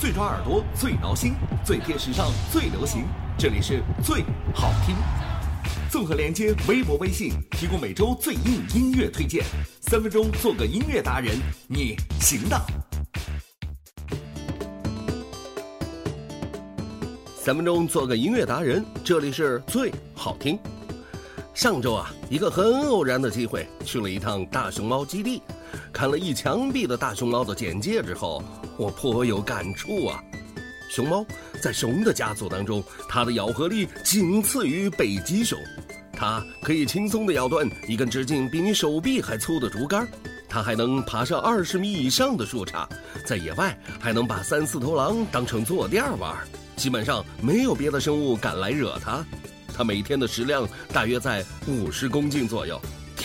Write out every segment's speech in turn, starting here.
最抓耳朵，最挠心，最贴时尚，最流行。这里是最好听。综合连接微博、微信，提供每周最硬音乐推荐。三分钟做个音乐达人，你行的。三分钟做个音乐达人，这里是最好听。上周啊，一个很偶然的机会，去了一趟大熊猫基地，看了一墙壁的大熊猫的简介之后，我颇有感触啊。熊猫在熊的家族当中，它的咬合力仅次于北极熊，它可以轻松地咬断一根直径比你手臂还粗的竹竿，它还能爬上二十米以上的树杈，在野外还能把三四头狼当成坐垫玩，基本上没有别的生物敢来惹它。它每天的食量大约在五十公斤左右。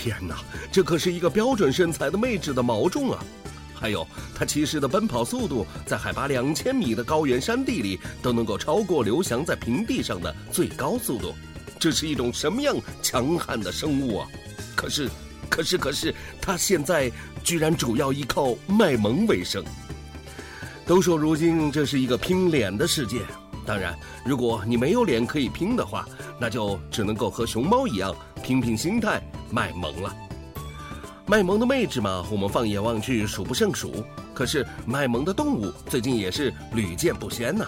天哪，这可是一个标准身材的妹纸的毛重啊！还有，它其实的奔跑速度，在海拔两千米的高原山地里都能够超过刘翔在平地上的最高速度。这是一种什么样强悍的生物啊！可是，可是，可是，它现在居然主要依靠卖萌为生。都说如今这是一个拼脸的世界。当然，如果你没有脸可以拼的话，那就只能够和熊猫一样拼拼心态卖萌了。卖萌的妹纸嘛，我们放眼望去数不胜数。可是卖萌的动物最近也是屡见不鲜呐。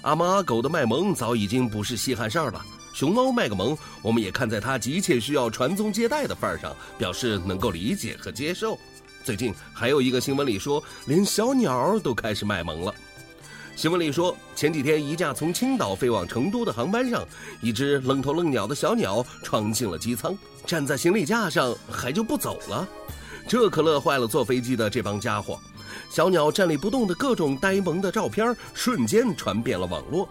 阿猫阿狗的卖萌早已经不是稀罕事儿了，熊猫卖个萌，我们也看在它急切需要传宗接代的份上，表示能够理解和接受。最近还有一个新闻里说，连小鸟都开始卖萌了。新闻里说，前几天一架从青岛飞往成都的航班上，一只愣头愣鸟的小鸟闯进了机舱，站在行李架上还就不走了，这可乐坏了坐飞机的这帮家伙。小鸟站立不动的各种呆萌的照片瞬间传遍了网络，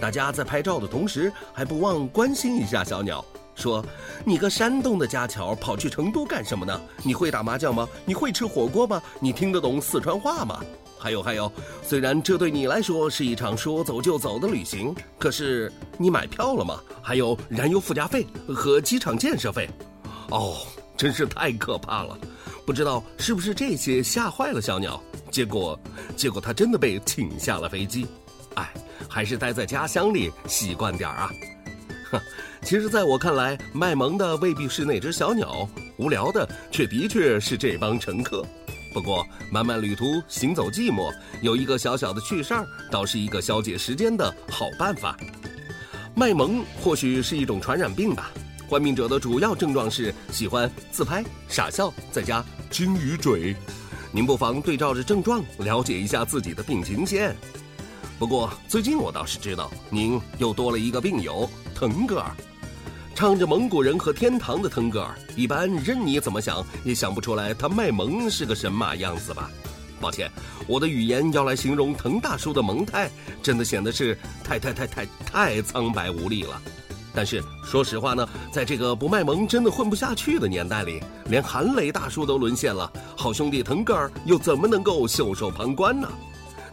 大家在拍照的同时还不忘关心一下小鸟，说：“你个山东的家巧跑去成都干什么呢？你会打麻将吗？你会吃火锅吗？你听得懂四川话吗？”还有还有，虽然这对你来说是一场说走就走的旅行，可是你买票了吗？还有燃油附加费和机场建设费，哦，真是太可怕了！不知道是不是这些吓坏了小鸟，结果 结果他真的被请下了飞机。哎，还是待在家乡里习惯点啊。哼，其实在我看来，卖萌的未必是那只小鸟，无聊的却的确是这帮乘客。不过，漫漫旅途行走寂寞，有一个小小的趣事儿，倒是一个消解时间的好办法。卖萌或许是一种传染病吧。患病者的主要症状是喜欢自拍、傻笑，再加金鱼嘴。您不妨对照着症状了解一下自己的病情先。不过，最近我倒是知道，您又多了一个病友——腾格尔。唱着蒙古人和天堂的腾格尔，一般任你怎么想也想不出来他卖萌是个神马样子吧？抱歉，我的语言要来形容滕大叔的萌态，真的显得是太太太太太苍白无力了。但是说实话呢，在这个不卖萌真的混不下去的年代里，连韩磊大叔都沦陷了，好兄弟腾格尔又怎么能够袖手旁观呢？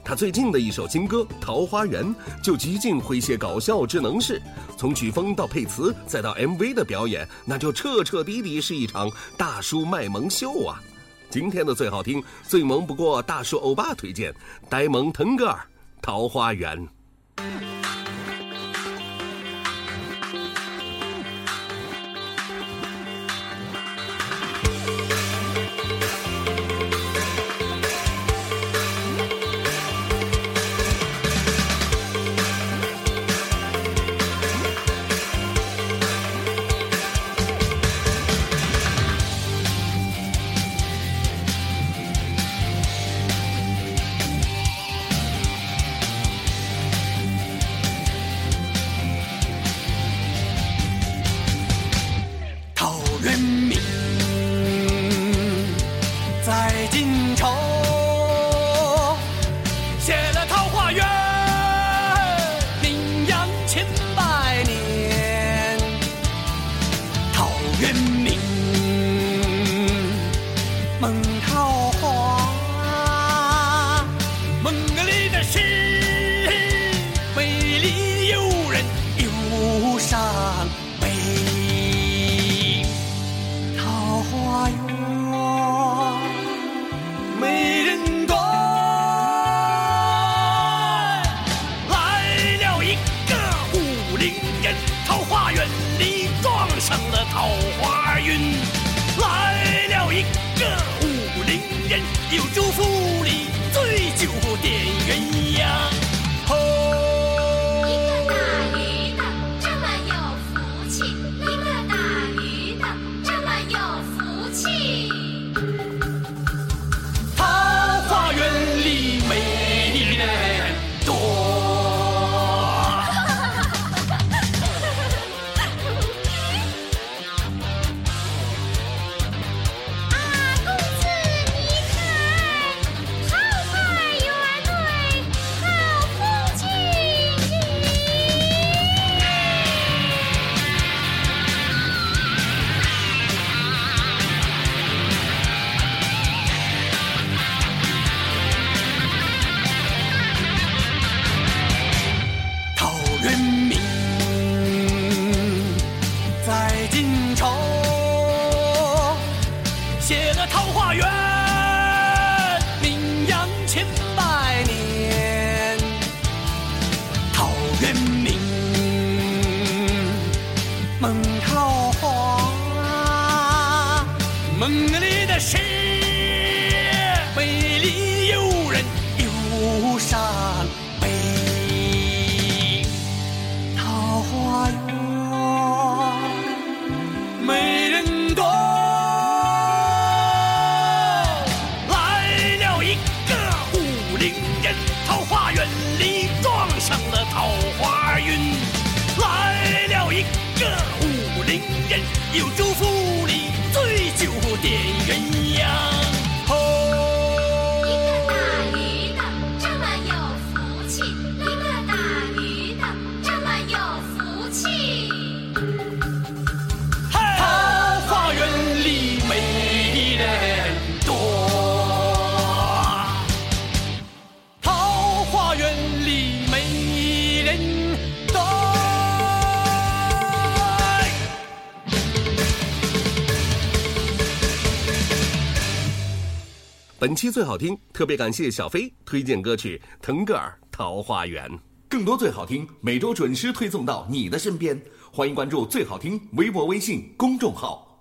他最近的一首新歌《桃花源》就极尽诙谐搞笑之能事，从曲风到配词再到 MV 的表演，那就彻彻底底是一场大叔卖萌秀啊！今天的最好听、最萌不过大叔欧巴推荐，呆萌腾格尔《桃花源》。桃花运来了一个武陵人，有祝福你醉酒点鸳鸯。有祝福。本期最好听特别感谢小飞推荐歌曲腾格尔桃花源。更多最好听每周准时推送到你的身边欢迎关注最好听微博微信公众号。